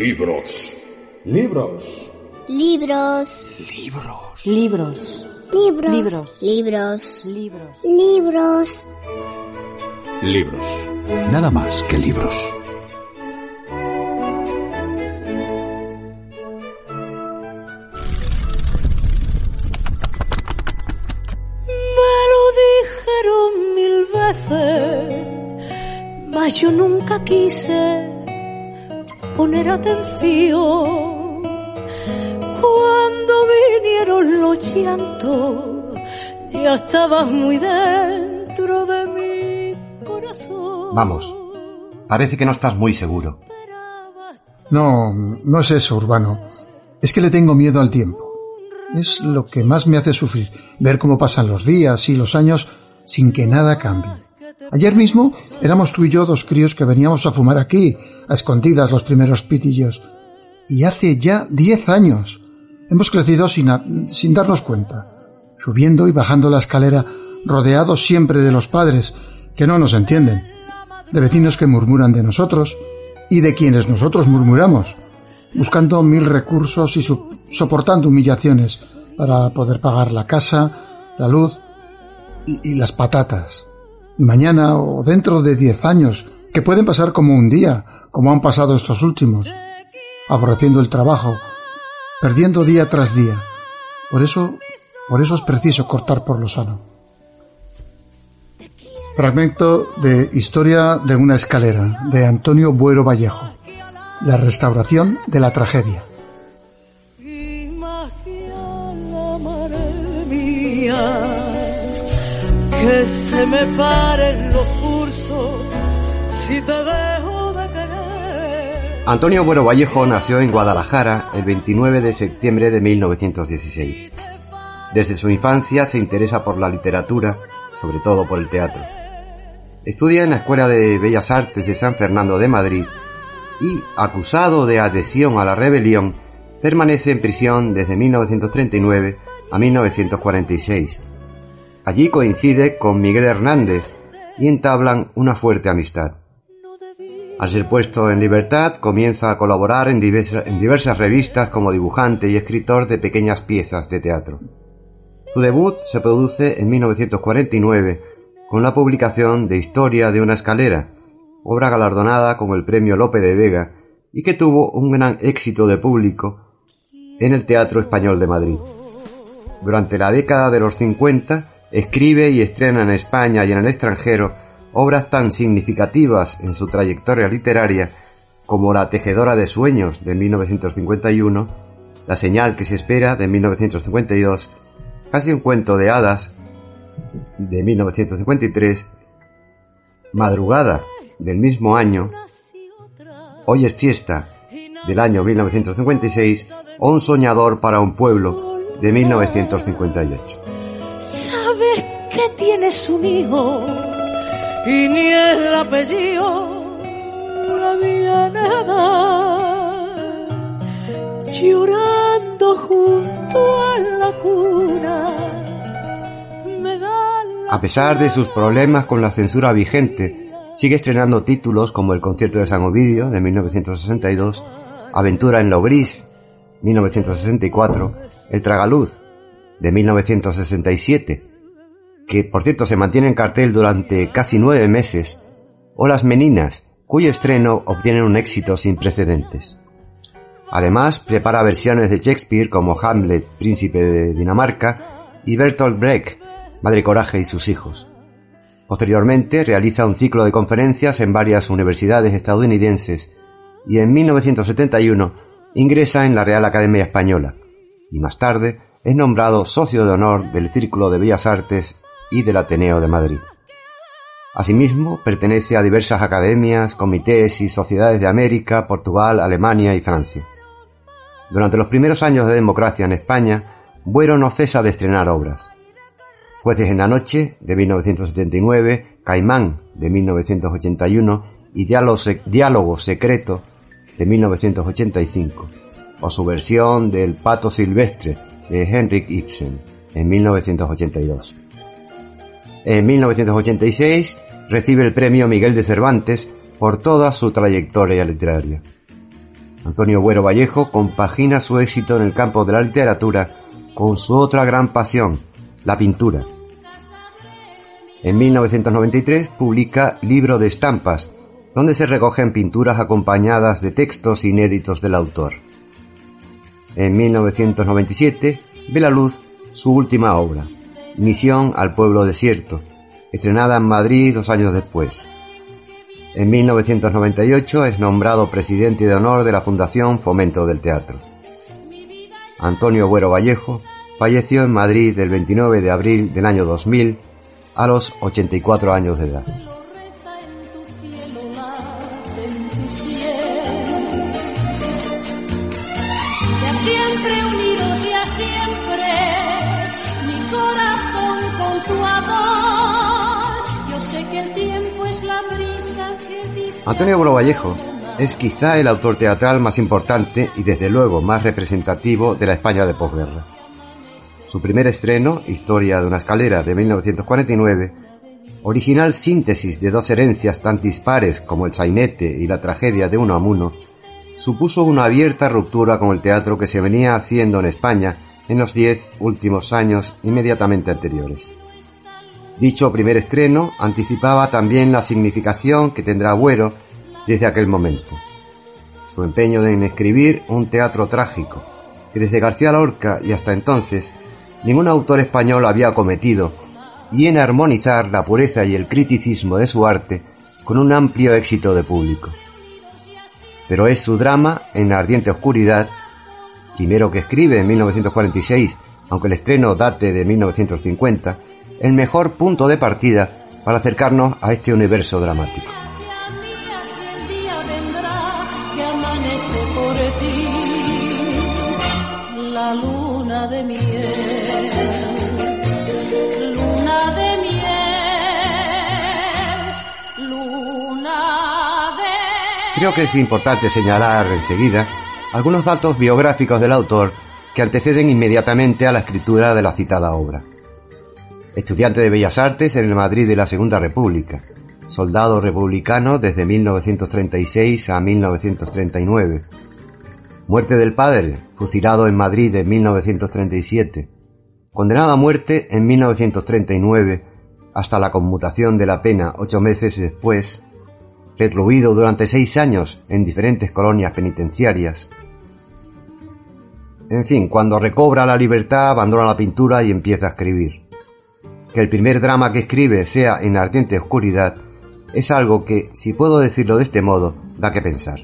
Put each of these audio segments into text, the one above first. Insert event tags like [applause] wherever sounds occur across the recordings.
Libros. Libros. Libros. Libros. Libros. Libros. Libros. Libros. Libros. Libros. Libros. Nada más que libros. Me lo dijeron mil veces, mas yo nunca quise poner atención. Cuando vinieron los llantos, ya estabas muy dentro de mi corazón. Vamos, parece que no estás muy seguro. No, no es eso, Urbano. Es que le tengo miedo al tiempo. Es lo que más me hace sufrir, ver cómo pasan los días y los años sin que nada cambie. Ayer mismo éramos tú y yo dos críos que veníamos a fumar aquí, a escondidas los primeros pitillos. Y hace ya diez años. Hemos crecido sin, sin darnos cuenta, subiendo y bajando la escalera, rodeados siempre de los padres, que no nos entienden, de vecinos que murmuran de nosotros y de quienes nosotros murmuramos, buscando mil recursos y soportando humillaciones para poder pagar la casa, la luz y las patatas. Y mañana o dentro de diez años, que pueden pasar como un día, como han pasado estos últimos, aborreciendo el trabajo, perdiendo día tras día. Por eso, por eso es preciso cortar por lo sano. Fragmento de Historia de una escalera, de Antonio Buero Vallejo. La restauración de la tragedia. Se me los. Antonio Buero Vallejo nació en Guadalajara el 29 de septiembre de 1916. Desde su infancia se interesa por la literatura, sobre todo por el teatro. Estudia en la Escuela de Bellas Artes de San Fernando de Madrid y, acusado de adhesión a la rebelión, permanece en prisión desde 1939 a 1946. Allí coincide con Miguel Hernández y entablan una fuerte amistad. Al ser puesto en libertad, comienza a colaborar en diversas, en diversas revistas como dibujante y escritor de pequeñas piezas de teatro. Su debut se produce en 1949 con la publicación de Historia de una escalera, obra galardonada con el premio Lope de Vega y que tuvo un gran éxito de público en el Teatro Español de Madrid. Durante la década de los 50 escribe y estrena en España y en el extranjero obras tan significativas en su trayectoria literaria como La tejedora de sueños de 1951, La señal que se espera de 1952, Casi un cuento de hadas de 1953, Madrugada del mismo año, Hoy es fiesta del año 1956 o Un soñador para un pueblo de 1958. Que tienes un hijo y ni el apellido la viene a dar. Llorando junto a la A pesar de sus problemas con la censura vigente, sigue estrenando títulos como El concierto de San Ovidio de 1962, Aventura en lo gris 1964, El tragaluz de 1967, que por cierto se mantiene en cartel durante casi nueve meses, o Las Meninas, cuyo estreno obtiene un éxito sin precedentes. Además, prepara versiones de Shakespeare como Hamlet, Príncipe de Dinamarca, y Bertolt Brecht, Madre Coraje y sus hijos. Posteriormente realiza un ciclo de conferencias en varias universidades estadounidenses y en 1971 ingresa en la Real Academia Española y más tarde es nombrado socio de honor del Círculo de Bellas Artes y del Ateneo de Madrid. Asimismo, pertenece a diversas academias, comités y sociedades de América, Portugal, Alemania y Francia. Durante los primeros años de democracia en España, Buero no cesa de estrenar obras. Jueces en la Noche, de 1979, Caimán, de 1981, y Diálogo, Se- Diálogo Secreto, de 1985, o su versión del Pato Silvestre, de Henrik Ibsen, en 1982. En 1986 recibe el premio Miguel de Cervantes por toda su trayectoria literaria. Antonio Buero Vallejo compagina su éxito en el campo de la literatura con su otra gran pasión, la pintura. En 1993 publica Libro de Estampas, donde se recogen pinturas acompañadas de textos inéditos del autor. En 1997 ve la luz su última obra, Misión al pueblo desierto, estrenada en Madrid dos años después. En 1998 es nombrado presidente de honor de la Fundación Fomento del Teatro. Antonio Buero Vallejo falleció en Madrid el 29 de abril del año 2000 a los 84 años de edad. Antonio Vallejo es quizá el autor teatral más importante y desde luego más representativo de la España de posguerra. Su primer estreno, Historia de una escalera de 1949, original síntesis de dos herencias tan dispares como el sainete y la tragedia de Unamuno, supuso una abierta ruptura con el teatro que se venía haciendo en España en los diez últimos años inmediatamente anteriores. Dicho primer estreno anticipaba también la significación que tendrá Agüero desde aquel momento. Su empeño en escribir un teatro trágico, que desde García Lorca y hasta entonces ningún autor español había cometido, y en armonizar la pureza y el criticismo de su arte con un amplio éxito de público. Pero es su drama en la ardiente oscuridad, primero que escribe en 1946, aunque el estreno date de 1950, el mejor punto de partida para acercarnos a este universo dramático. Creo que es importante señalar enseguida algunos datos biográficos del autor que anteceden inmediatamente a la escritura de la citada obra. Estudiante de Bellas Artes en el Madrid de la Segunda República, soldado republicano desde 1936 a 1939. Muerte del padre, fusilado en Madrid en 1937 condenado a muerte en 1939 hasta la conmutación de la pena ocho meses después, recluido durante seis años en diferentes colonias penitenciarias. En fin, cuando recobra la libertad abandona la pintura y empieza a escribir. Que el primer drama que escribe sea en ardiente oscuridad es algo que, si puedo decirlo de este modo, da que pensar.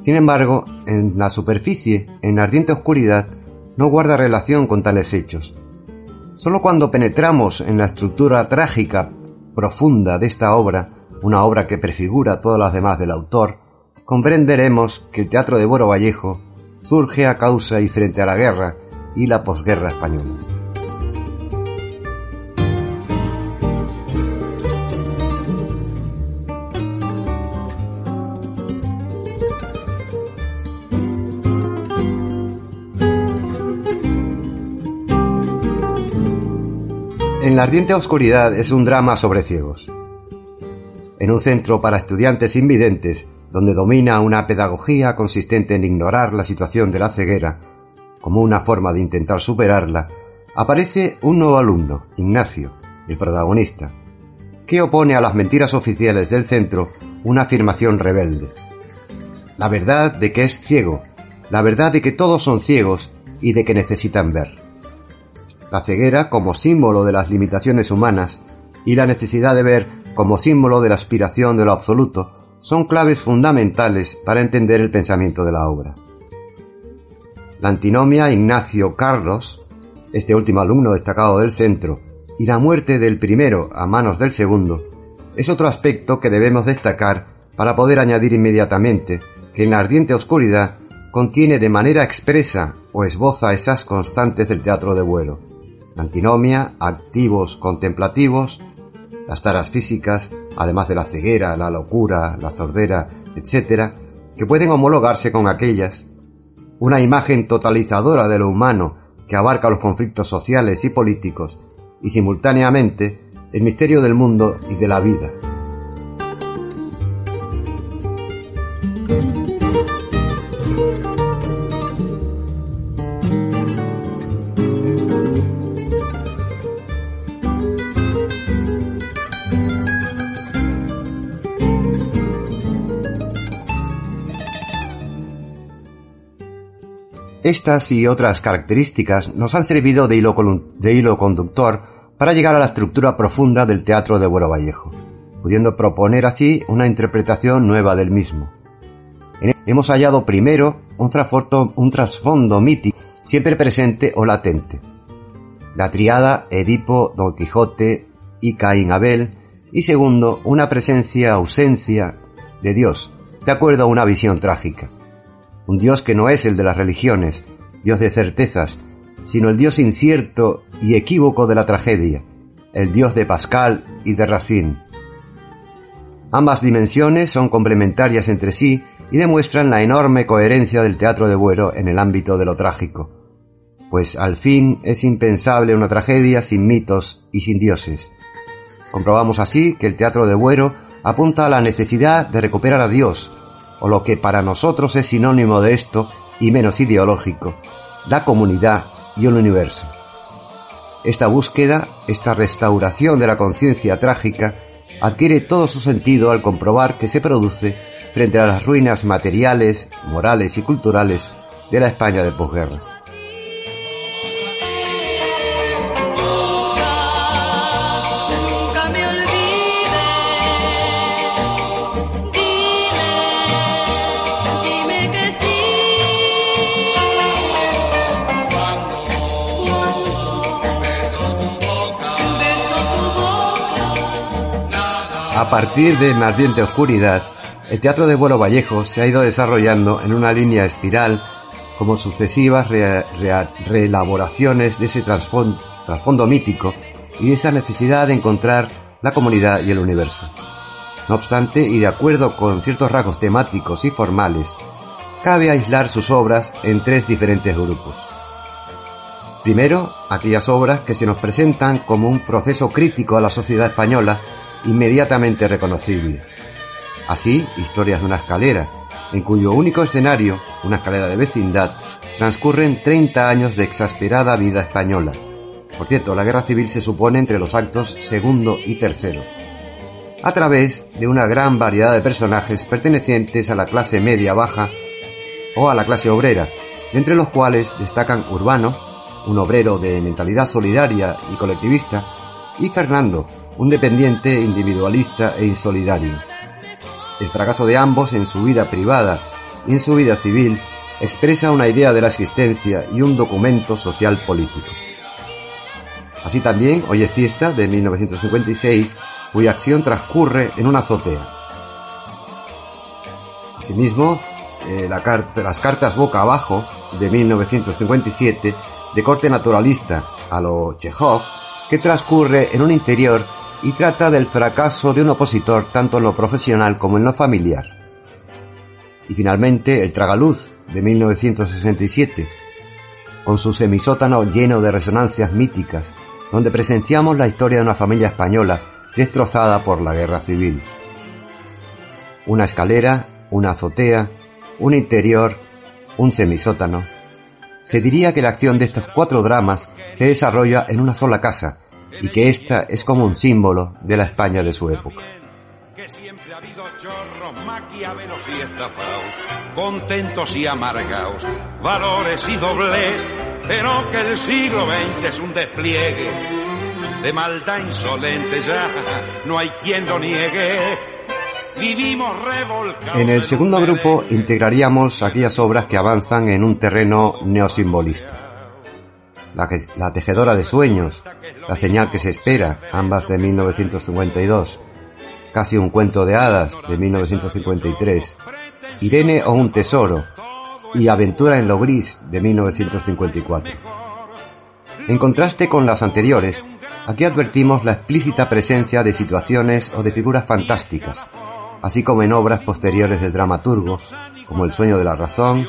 Sin embargo, en la superficie, en ardiente oscuridad, no guarda relación con tales hechos. Solo cuando penetramos en la estructura trágica profunda de esta obra, una obra que prefigura todas las demás del autor, comprenderemos que el teatro de Boro Vallejo surge a causa y frente a la guerra y la posguerra española. La ardiente oscuridad es un drama sobre ciegos. En un centro para estudiantes invidentes, donde domina una pedagogía consistente en ignorar la situación de la ceguera, como una forma de intentar superarla, aparece un nuevo alumno, Ignacio, el protagonista, que opone a las mentiras oficiales del centro una afirmación rebelde. La verdad de que es ciego, la verdad de que todos son ciegos y de que necesitan ver la ceguera como símbolo de las limitaciones humanas y la necesidad de ver como símbolo de la aspiración de lo absoluto son claves fundamentales para entender el pensamiento de la obra. La antinomia Ignacio Carlos, este último alumno destacado del centro, y la muerte del primero a manos del segundo, es otro aspecto que debemos destacar para poder añadir inmediatamente que en la ardiente oscuridad contiene de manera expresa o esboza esas constantes del teatro de vuelo antinomia, activos contemplativos, las taras físicas, además de la ceguera, la locura, la sordera, etc., que pueden homologarse con aquellas, una imagen totalizadora de lo humano que abarca los conflictos sociales y políticos, y simultáneamente el misterio del mundo y de la vida. Estas y otras características nos han servido de hilo, conductor para llegar a la estructura profunda del teatro de Buero Vallejo, pudiendo proponer así una interpretación nueva del mismo. Hemos hallado primero un trasfondo, un trasfondo mítico siempre presente o latente. La triada Edipo, Don Quijote y Caín Abel, y segundo, una presencia ausencia de Dios, de acuerdo a una visión trágica. Un Dios que no es el de las religiones, Dios de certezas, sino el Dios incierto y equívoco de la tragedia, el Dios de Pascal y de Racine. Ambas dimensiones son complementarias entre sí y demuestran la enorme coherencia del teatro de Buero en el ámbito de lo trágico, pues al fin es impensable una tragedia sin mitos y sin dioses. Comprobamos así que el teatro de Buero apunta a la necesidad de recuperar a Dios, o lo que para nosotros es sinónimo de esto y menos ideológico, la comunidad y el universo. Esta búsqueda, esta restauración de la conciencia trágica, adquiere todo su sentido al comprobar que se produce frente a las ruinas materiales, morales y culturales de la España de posguerra. A partir de En ardiente oscuridad, el teatro de Buero Vallejo se ha ido desarrollando en una línea espiral como sucesivas reelaboraciones de ese trasfondo mítico y de esa necesidad de encontrar la comunidad y el universo. No obstante, y de acuerdo con ciertos rasgos temáticos y formales, cabe aislar sus obras en tres diferentes grupos. Primero, aquellas obras que se nos presentan como un proceso crítico a la sociedad española inmediatamente reconocible. Así, Historias de una escalera, en cuyo único escenario, una escalera de vecindad, transcurren 30 años de exasperada vida española. Por cierto, la guerra civil se supone entre los actos segundo y tercero. A través de una gran variedad de personajes pertenecientes a la clase media baja o a la clase obrera, entre los cuales destacan Urbano, un obrero de mentalidad solidaria y colectivista, y Fernando, un dependiente individualista e insolidario. El fracaso de ambos en su vida privada y en su vida civil expresa una idea de la existencia y un documento social político. Así también, Hoy es fiesta de 1956, cuya acción transcurre en una azotea. Asimismo, eh, las cartas boca abajo de 1957, de corte naturalista a lo Chekhov, que transcurre en un interior y trata del fracaso de un opositor tanto en lo profesional como en lo familiar. Y finalmente El Tragaluz de 1967, con su semisótano lleno de resonancias míticas, donde presenciamos la historia de una familia española destrozada por la guerra civil. Una escalera, una azotea, un interior, un semisótano. Se diría que la acción de estos cuatro dramas se desarrolla en una sola casa, y que esta es como un símbolo de la España de su época. Que siempre ha habido chorros, maquiavelos y estafaos, contentos y amargaos, valores y dobles, pero que el siglo XX es un despliegue de maldad insolente ya, no hay quien lo niegue. Vivimos revolcados. En el segundo grupo integraríamos aquellas obras que avanzan en un terreno neosimbolista la, tejedora de sueños, La señal que se espera, ambas de 1952, Casi un cuento de hadas de 1953, Irene o un tesoro y Aventura en lo gris de 1954. En contraste con las anteriores, aquí advertimos la explícita presencia de situaciones o de figuras fantásticas, así como en obras posteriores del dramaturgo, como El sueño de la razón,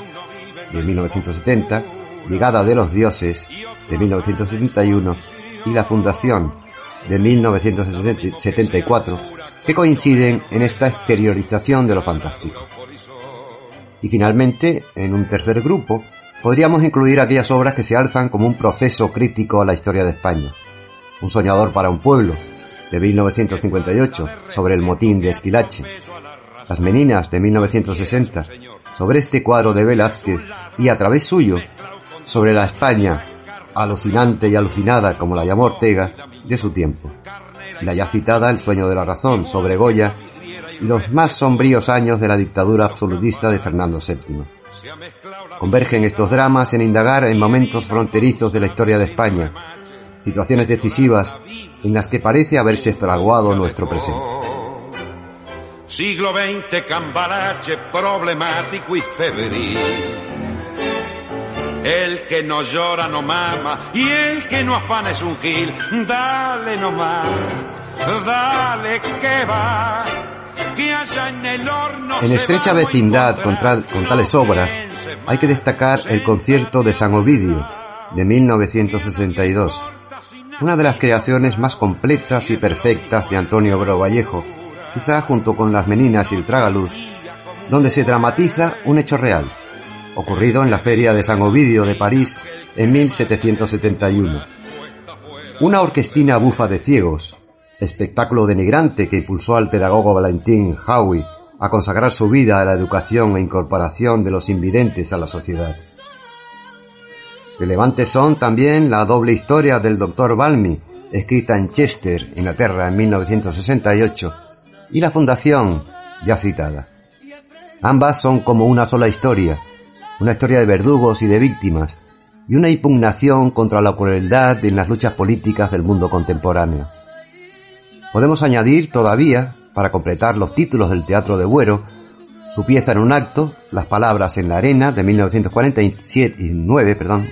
de 1970, Ligada de los dioses, de 1971, y La Fundación, de 1974, que coinciden en esta exteriorización de lo fantástico. Y finalmente, en un tercer grupo, podríamos incluir aquellas obras que se alzan como un proceso crítico a la historia de España. Un soñador para un pueblo, de 1958, sobre el motín de Esquilache. Las Meninas, de 1960, sobre este cuadro de Velázquez y a través suyo sobre la España alucinante y alucinada, como la llamó Ortega, de su tiempo. La ya citada El sueño de la razón sobre Goya y los más sombríos años de la dictadura absolutista de Fernando VII. Convergen estos dramas en indagar en momentos fronterizos de la historia de España, situaciones decisivas en las que parece haberse fraguado nuestro presente. Siglo XX problemático y febril. El que no llora no mama y el que no afana es un gil. Dale nomás, dale que va. Que allá en el horno En estrecha vecindad con, tales obras hay que destacar el concierto de San Ovidio de 1962, una de las creaciones más completas y perfectas de Antonio Bro Vallejo, quizá junto con Las Meninas y el Tragaluz, donde se dramatiza un hecho real, ocurrido en la Feria de San Ovidio de París en 1771. Una orquestina bufa de ciegos, espectáculo denigrante que impulsó al pedagogo Valentín Howie a consagrar su vida a la educación e incorporación de los invidentes a la sociedad. Relevantes son también la doble historia del Dr. Balmy, escrita en Chester, Inglaterra, en 1968, y la fundación, ya citada. Ambas son como una sola historia, una historia de verdugos y de víctimas, y una impugnación contra la crueldad en las luchas políticas del mundo contemporáneo. Podemos añadir todavía, para completar los títulos del Teatro de Buero, su pieza en un acto, Las Palabras en la Arena, de 1947 y 9, perdón,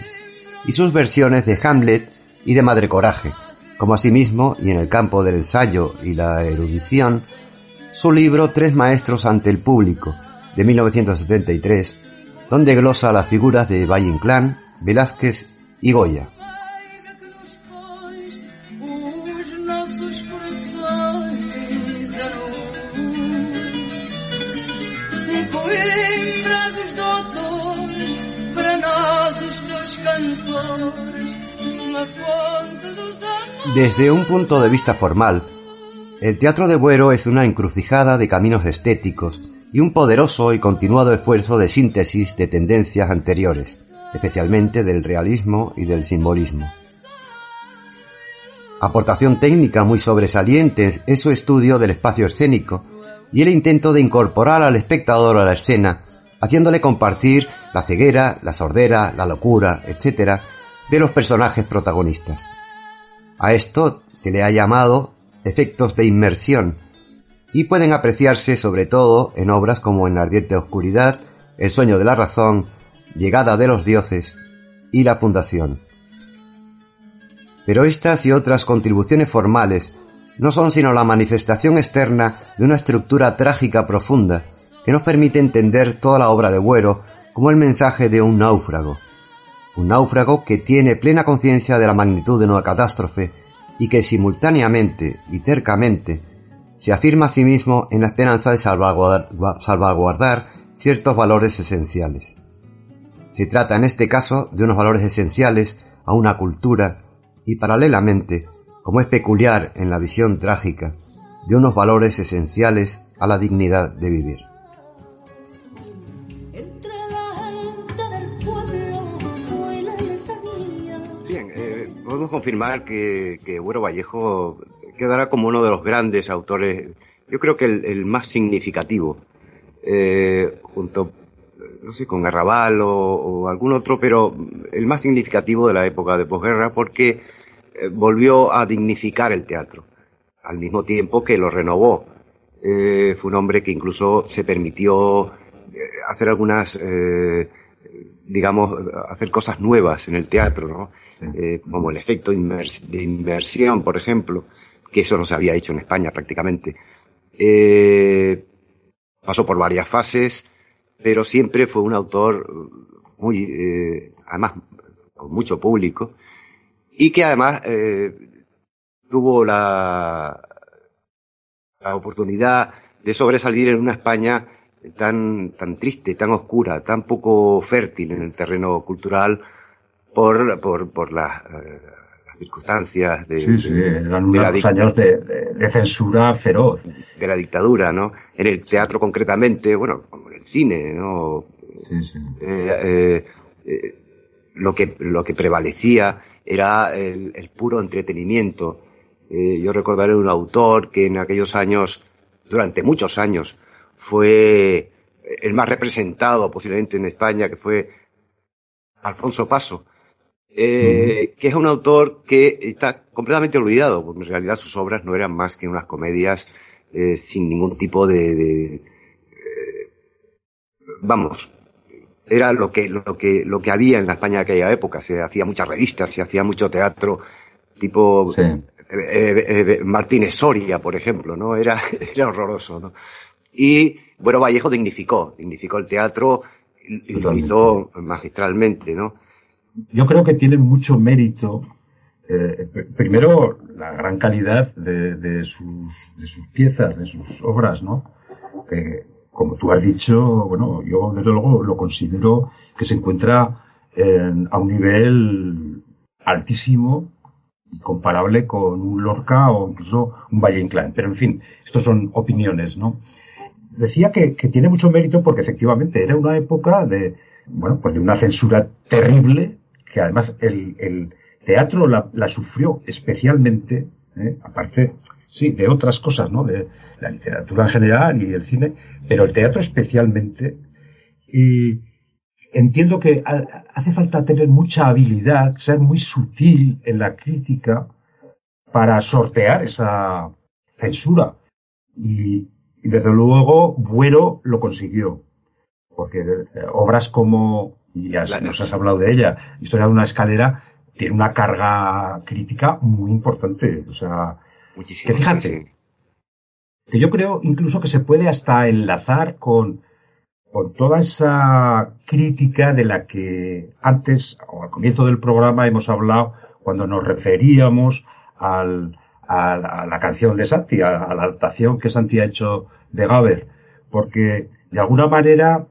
y sus versiones de Hamlet y de Madre Coraje, como asimismo, y en el campo del ensayo y la erudición, su libro Tres Maestros ante el Público, de 1973, donde glosa las figuras de Valle Inclán, Velázquez y Goya. Desde un punto de vista formal, el Teatro de Buero es una encrucijada de caminos estéticos y un poderoso y continuado esfuerzo de síntesis de tendencias anteriores, especialmente del realismo y del simbolismo. Aportación técnica muy sobresaliente es su estudio del espacio escénico y el intento de incorporar al espectador a la escena, haciéndole compartir la ceguera, la sordera, la locura, etc., de los personajes protagonistas. A esto se le ha llamado efectos de inmersión y pueden apreciarse sobre todo en obras como En la ardiente oscuridad, El sueño de la razón, Llegada de los dioses y La fundación. Pero estas y otras contribuciones formales no son sino la manifestación externa de una estructura trágica profunda que nos permite entender toda la obra de Buero como el mensaje de un náufrago. Un náufrago que tiene plena conciencia de la magnitud de una catástrofe y que simultáneamente y tercamente se afirma a sí mismo en la esperanza de salvaguardar, salvaguardar ciertos valores esenciales. Se trata en este caso de unos valores esenciales a una cultura y paralelamente, como es peculiar en la visión trágica, de unos valores esenciales a la dignidad de vivir. Entre la gente del pueblo Fue la letanía Bien, eh, podemos confirmar que, que Vallejo quedará como uno de los grandes autores, yo creo que el, el más significativo, eh, junto, no sé, con Garrabal o, o algún otro, pero el más significativo de la época de posguerra porque eh, volvió a dignificar el teatro, al mismo tiempo que lo renovó. Eh, fue un hombre que incluso se permitió hacer algunas, eh, digamos, hacer cosas nuevas en el teatro, ¿no? Eh, como el efecto de inmersión, por ejemplo, que eso no se había hecho en España prácticamente. Eh, pasó por varias fases, pero siempre fue un autor muy, eh, además, con mucho público, y que además eh, tuvo la, la oportunidad de sobresalir en una España tan, tan triste, tan oscura, tan poco fértil en el terreno cultural por, por, por las, circunstancias de, Sí, sí, eran de unos años de, de- de censura feroz. de la dictadura, ¿no? En el teatro concretamente, bueno, como en el cine, ¿no? Sí, sí. Eh, eh, eh, lo que, lo que prevalecía era el, el puro entretenimiento. Eh, yo recordaré un autor que en aquellos años, durante muchos años, fue el más representado posiblemente en España, que fue Alfonso Paso, eh, que es un autor que está completamente olvidado, porque en realidad sus obras no eran más que unas comedias eh, sin ningún tipo de, de eh, vamos, era lo que, lo que, lo que había en la España de aquella época. Se hacía muchas revistas, se hacía mucho teatro, tipo Sí. Martínez Soria, por ejemplo, ¿no? Era, [laughs] era horroroso, ¿no? Y, bueno, Vallejo dignificó, dignificó el teatro y, lo hizo magistralmente, ¿no? Yo creo que tiene mucho mérito, eh, pr- primero, la gran calidad de, sus, de sus piezas, de sus obras, ¿no? Que, como tú has dicho, bueno, yo desde luego lo considero que se encuentra en- a un nivel altísimo y comparable con un Lorca o incluso un Valle Inclán. Pero en fin, estos son opiniones, ¿no? Decía que tiene mucho mérito porque efectivamente era una época de, bueno, pues de una censura terrible, que además el, el teatro la, la sufrió especialmente, ¿eh? aparte, sí, de otras cosas, ¿no? De la literatura en general y el cine, pero el teatro especialmente. Y entiendo que ha- hace falta tener mucha habilidad, ser muy sutil en la crítica para sortear esa censura. Y, y desde luego, Buero lo consiguió. Porque eh, obras como, y La- nos has hablado de ella, Historia de una escalera, tiene una carga crítica muy importante. O sea, Muchísimo. Que fíjate. sí, sí. que yo creo incluso que se puede hasta enlazar con, con toda esa crítica de la que antes, o al comienzo del programa, hemos hablado cuando nos referíamos al, a, la, a la canción de Santi, a, a la adaptación que Santi ha hecho de Gaber, porque de alguna manera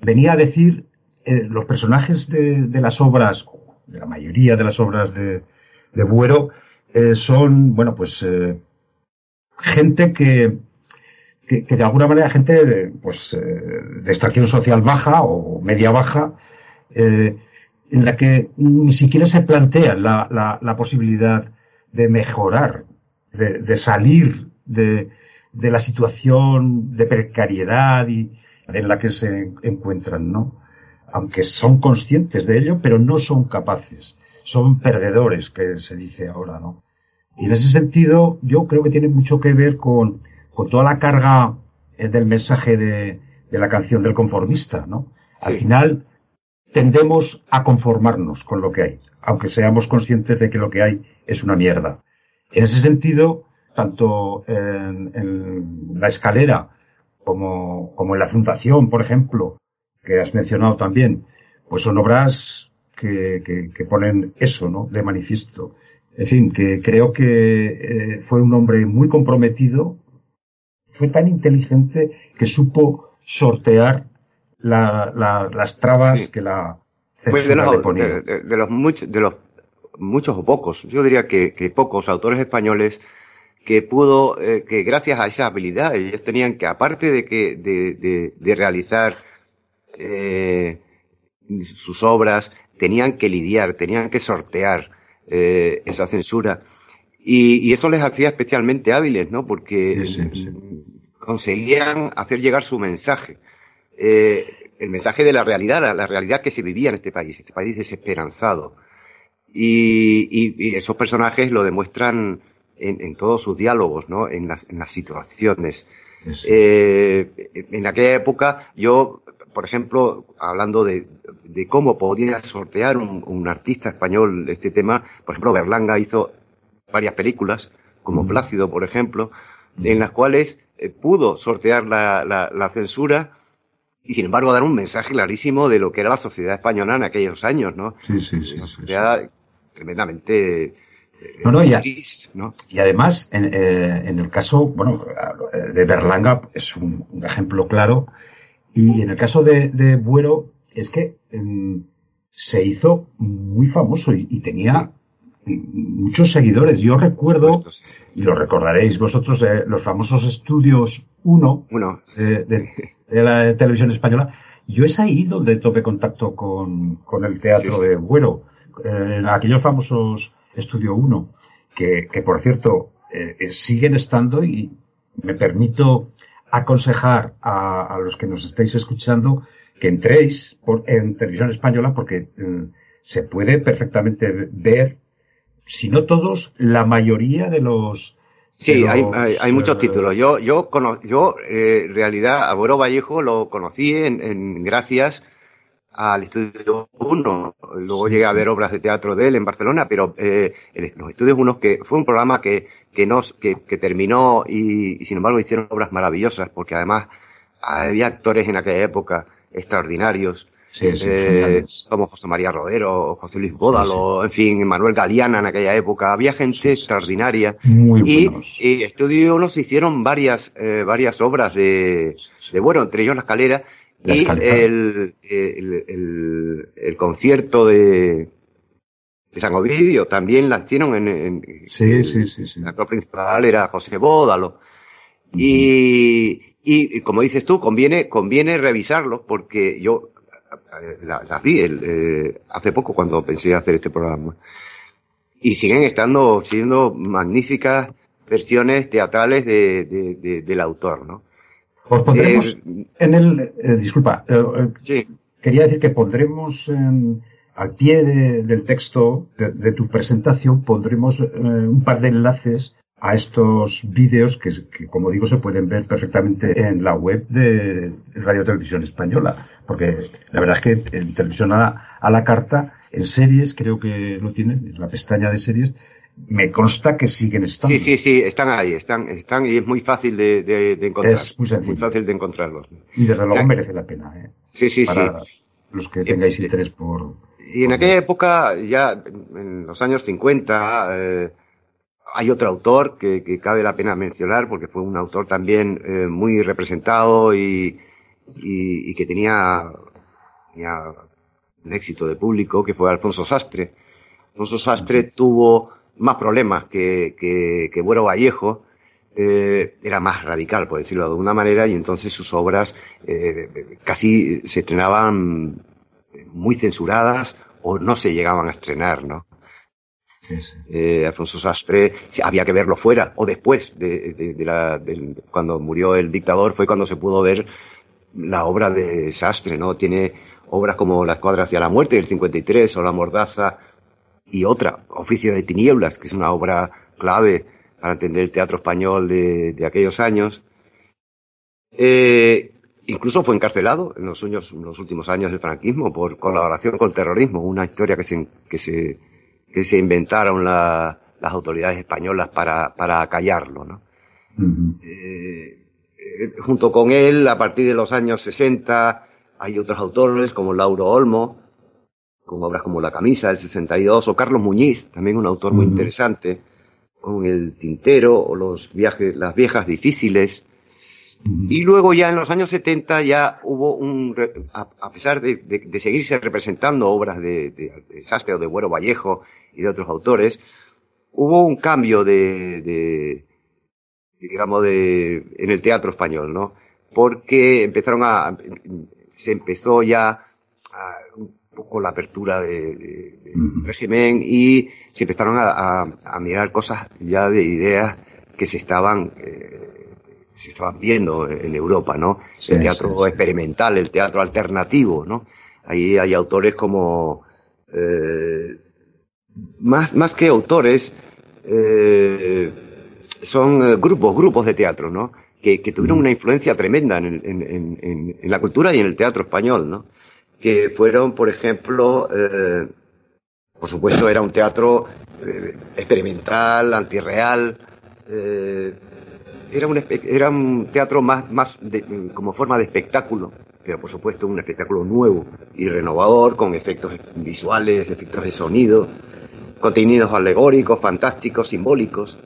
venía a decir eh, los personajes de, las obras, de la mayoría de las obras de, Buero, eh, son, bueno, pues eh, gente que, que, de alguna manera, gente de, pues, de extracción social baja o media baja, en la que ni siquiera se plantea la, la, la posibilidad de mejorar, de, de salir de, de la situación de precariedad y en la que se encuentran, ¿no? Aunque son conscientes de ello, pero no son capaces. Son perdedores, que se dice ahora, ¿no? Y en ese sentido, yo creo que tiene mucho que ver con, con toda la carga eh, del mensaje de, de la canción del conformista, ¿no? Al final, tendemos a conformarnos con lo que hay, aunque seamos conscientes de que lo que hay es una mierda. En ese sentido, tanto en, en la escalera como, como en la fundación, por ejemplo, que has mencionado también, pues son obras que, que, que ponen eso, ¿no? De manifiesto. En fin, que creo que eh, fue un hombre muy comprometido, fue tan inteligente que supo sortear la- la- las trabas Sí. que la Pues de censura le los, ponía. de, de- de los muchos, de los muchos o pocos, yo diría que, que pocos autores españoles que pudo, eh, que gracias a esa habilidad, ellos tenían que, aparte de que, de, de, de realizar eh, sus obras, tenían que lidiar, tenían que sortear eh, esa censura. Y, y eso les hacía especialmente hábiles, ¿no? Porque Sí, sí, sí. conseguían hacer llegar su mensaje. Eh, el mensaje de la realidad, la, la realidad que se vivía en este país, este país desesperanzado. Y, y- y esos personajes lo demuestran en, en todos sus diálogos, ¿no? En las, en las situaciones. Eh, en aquella época, yo, por ejemplo, hablando de, de cómo podía sortear un, un artista español este tema, por ejemplo, Berlanga hizo varias películas, como. Plácido, por ejemplo, en las cuales eh, pudo sortear la, la- la censura y, sin embargo, dar un mensaje clarísimo de lo que era la sociedad española en aquellos años, ¿no? Sí, sí, sí, Una sí, sí. sociedad tremendamente eh, No, no, ¿no? Y además, en, eh, en el caso, bueno, de Berlanga es un, un ejemplo claro. Y en el caso de, de Buero, es que em, se hizo muy famoso y, y tenía muchos seguidores. Yo recuerdo, y lo recordaréis vosotros, eh, los famosos estudios 1 Bueno, de, de- de la televisión española. Yo es ahí donde tomé contacto con, con el teatro Sí, sí. de en aquellos famosos Estudio 1, que, que por cierto eh, eh, siguen estando y me permito aconsejar a, a los que nos estáis escuchando que entréis por, en televisión española porque eh, se puede perfectamente ver, si no todos, la mayoría de los... Sí, de hay, los, hay, hay muchos eh, títulos. Yo, yo, cono- yo eh, en realidad, a Buero Vallejo lo conocí en, en- gracias al Estudio 1. Luego llegué a ver obras de teatro de él en Barcelona, pero eh, el- los Estudios 1 que fue un programa que, que, nos, que, que terminó y, y sin embargo hicieron obras maravillosas, porque además había actores en aquella época extraordinarios. Sí, sí, eh, como José María Rodero, José Luis Bódalo, en fin, Manuel Galeana en aquella época. Había gente extraordinaria. Muy Y, y Estudio 1 se hicieron varias, eh, varias obras de, de, bueno, entre ellos La Escalera y el, el, el concierto de, de San Ovidio también la hicieron en, en Sí, sí, sí, sí. el actor principal era José Bódalo. Y, y, y como dices tú, conviene, conviene revisarlos porque yo la- las vi el, eh, hace poco cuando pensé hacer este programa. Y siguen estando, siendo magníficas versiones teatrales de, de- de- del autor, ¿no? Os pondremos Eh, en el... eh, disculpa, eh, Sí, quería decir que pondremos en- al pie de- del texto de, de tu presentación, pondremos eh, un par de enlaces a estos vídeos que, que, como digo, se pueden ver perfectamente en la web de Radio Televisión Española. Porque la verdad es que en televisión a la, a la carta, en series, creo que lo tienen, en la pestaña de series, me consta que siguen estando. sí, sí, sí, están ahí, están, están y es muy fácil de, de, de encontrar. Es muy sencillo. fácil de encontrarlos. Y desde luego merece la pena, ¿eh? Sí, sí, sí. Los que tengáis Eh, eh, interés por... Y en aquella época, ya en los años 50, eh, hay otro autor que, que cabe la pena mencionar porque fue un autor también eh, muy representado y, y, y que tenía, tenía un éxito de público, que fue Alfonso Sastre. Alfonso Sastre tuvo más problemas que, que, que Buero Vallejo, eh, era más radical, por decirlo de alguna manera, y entonces sus obras eh, casi se estrenaban muy censuradas o no se llegaban a estrenar, ¿no? Sí, sí. Eh, Alfonso Sastre, había que verlo fuera o después de, de- de la, del- cuando murió el dictador fue cuando se pudo ver la obra de Sastre, ¿no? Tiene obras como La escuadra hacia la muerte del 53 o La mordaza y otra, Oficio de tinieblas, que es una obra clave para entender el teatro español de, de aquellos años. Eh, incluso fue encarcelado en los, años- en los últimos años del franquismo por colaboración con el terrorismo, una historia que se, que se, que se inventaron la- las autoridades españolas para, para acallarlo. Eh, eh, junto con él, a partir de los años 60, hay otros autores como Lauro Olmo, con obras como La camisa del 62, o Carlos Muñiz, también un autor muy interesante, con El tintero, o los viajes, Las viejas difíciles. Y luego ya en los años 70 ya hubo un, a, pesar de, de- de seguirse representando obras de, de, de Sastre o de Buero Vallejo y de otros autores, hubo un cambio de, de digamos, de, en el teatro español, ¿no? Porque empezaron a, se empezó ya a, un poco la apertura de- de- del Ujú. régimen y se empezaron a, a- a mirar cosas ya de ideas que se estaban, eh, se estaban viendo en Europa, ¿no? Sí, el teatro sí, experimental, el teatro alternativo, ¿no? Ahí hay autores como, eh, más, más que autores, eh, son eh, grupos, grupos de teatro, ¿no? Que, que tuvieron una influencia tremenda en, en- en- la cultura y en el teatro español, ¿no? Que fueron, por ejemplo, eh, por supuesto, era un teatro experimental, antirreal, eh, era un, era un teatro más, más de- como forma de espectáculo, pero por supuesto un espectáculo nuevo y renovador, con efectos visuales, efectos de sonido, contenidos alegóricos, fantásticos, simbólicos.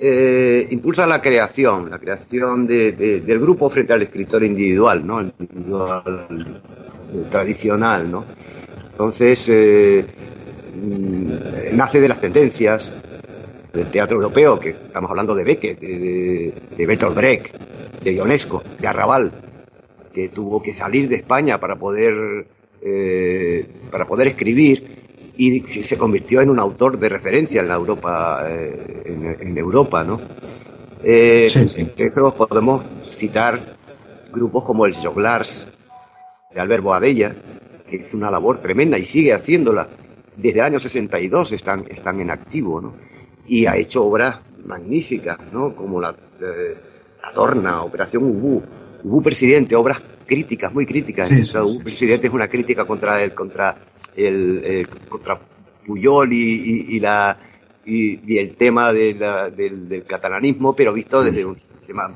Eh, impulsa la creación, la creación de- del grupo frente al escritor individual, ¿no? El individual eh, tradicional, ¿no? Entonces, eh, mm, nace de las tendencias del teatro europeo, que estamos hablando de Beckett, de, de, de Bertolt Brecht, de Ionesco, de Arrabal, que tuvo que salir de España para poder, eh, para poder escribir y se convirtió en un autor de referencia en la Europa, eh, en, en Europa, ¿no? Eh, Sí, sí. de hecho, podemos citar grupos como el Joglars de Albert Boadella, que hizo una labor tremenda y sigue haciéndola. Desde el año 62 están, están en activo, ¿no? Y ha hecho obras magníficas, ¿no? Como la, eh, la Torna, Operación Ubú, Ubú Presidente, obras críticas, muy críticas. Sí, O sea, sí, Ubú sí. Presidente es una crítica contra el, contra el, el- contra Puyol y, y- y la, y, y el tema de la- del, del catalanismo, pero visto desde un tema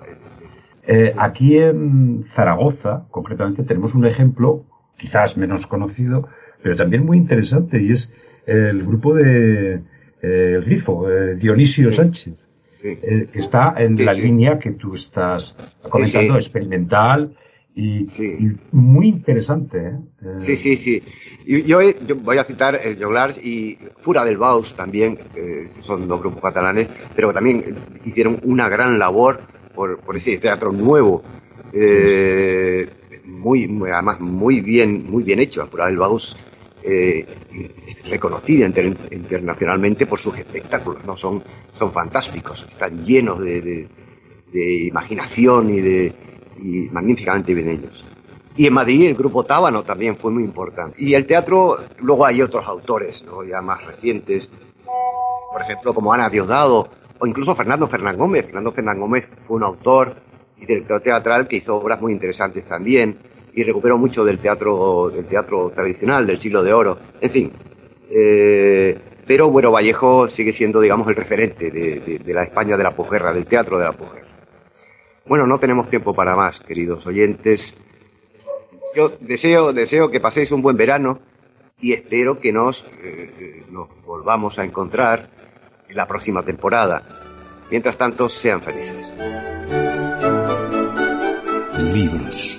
Eh, aquí en Zaragoza, concretamente, tenemos un ejemplo, quizás menos conocido, pero también muy interesante, y es el grupo de eh, El Grifo, eh, Dionisio Sánchez, Sí. eh, que está en Sí, la línea que tú estás comentando, experimental y, y muy interesante. ¿eh? Eh, Sí, sí, sí. Yo, yo voy a citar el Joglars y Fura del Baus también, eh, son dos grupos catalanes, pero también hicieron una gran labor por, por ese teatro nuevo, eh, muy, muy- además muy bien, muy bien hecho. Fura del Baus eh, reconocida inter- internacionalmente por sus espectáculos, ¿no? Son, son fantásticos, están llenos de, de- de imaginación y de y magníficamente bien hechos. Y en Madrid el grupo Tábano también fue muy importante. Y el teatro, luego hay otros autores, ¿no? ya más recientes, por ejemplo, como Ana Diosdado, o incluso Fernando Fernán Gómez. Fernando Fernán Gómez fue un autor y director teatral que hizo obras muy interesantes también y recuperó mucho del teatro, del teatro tradicional, del siglo de oro. En fin. eh, pero bueno, Vallejo sigue siendo, digamos, el referente de, de- de la España de la posguerra, del teatro de la posguerra. Bueno, no tenemos tiempo para más, queridos oyentes. Yo deseo, deseo que paséis un buen verano y espero que nos, eh, nos volvamos a encontrar en la próxima temporada. Mientras tanto, sean felices. Libros.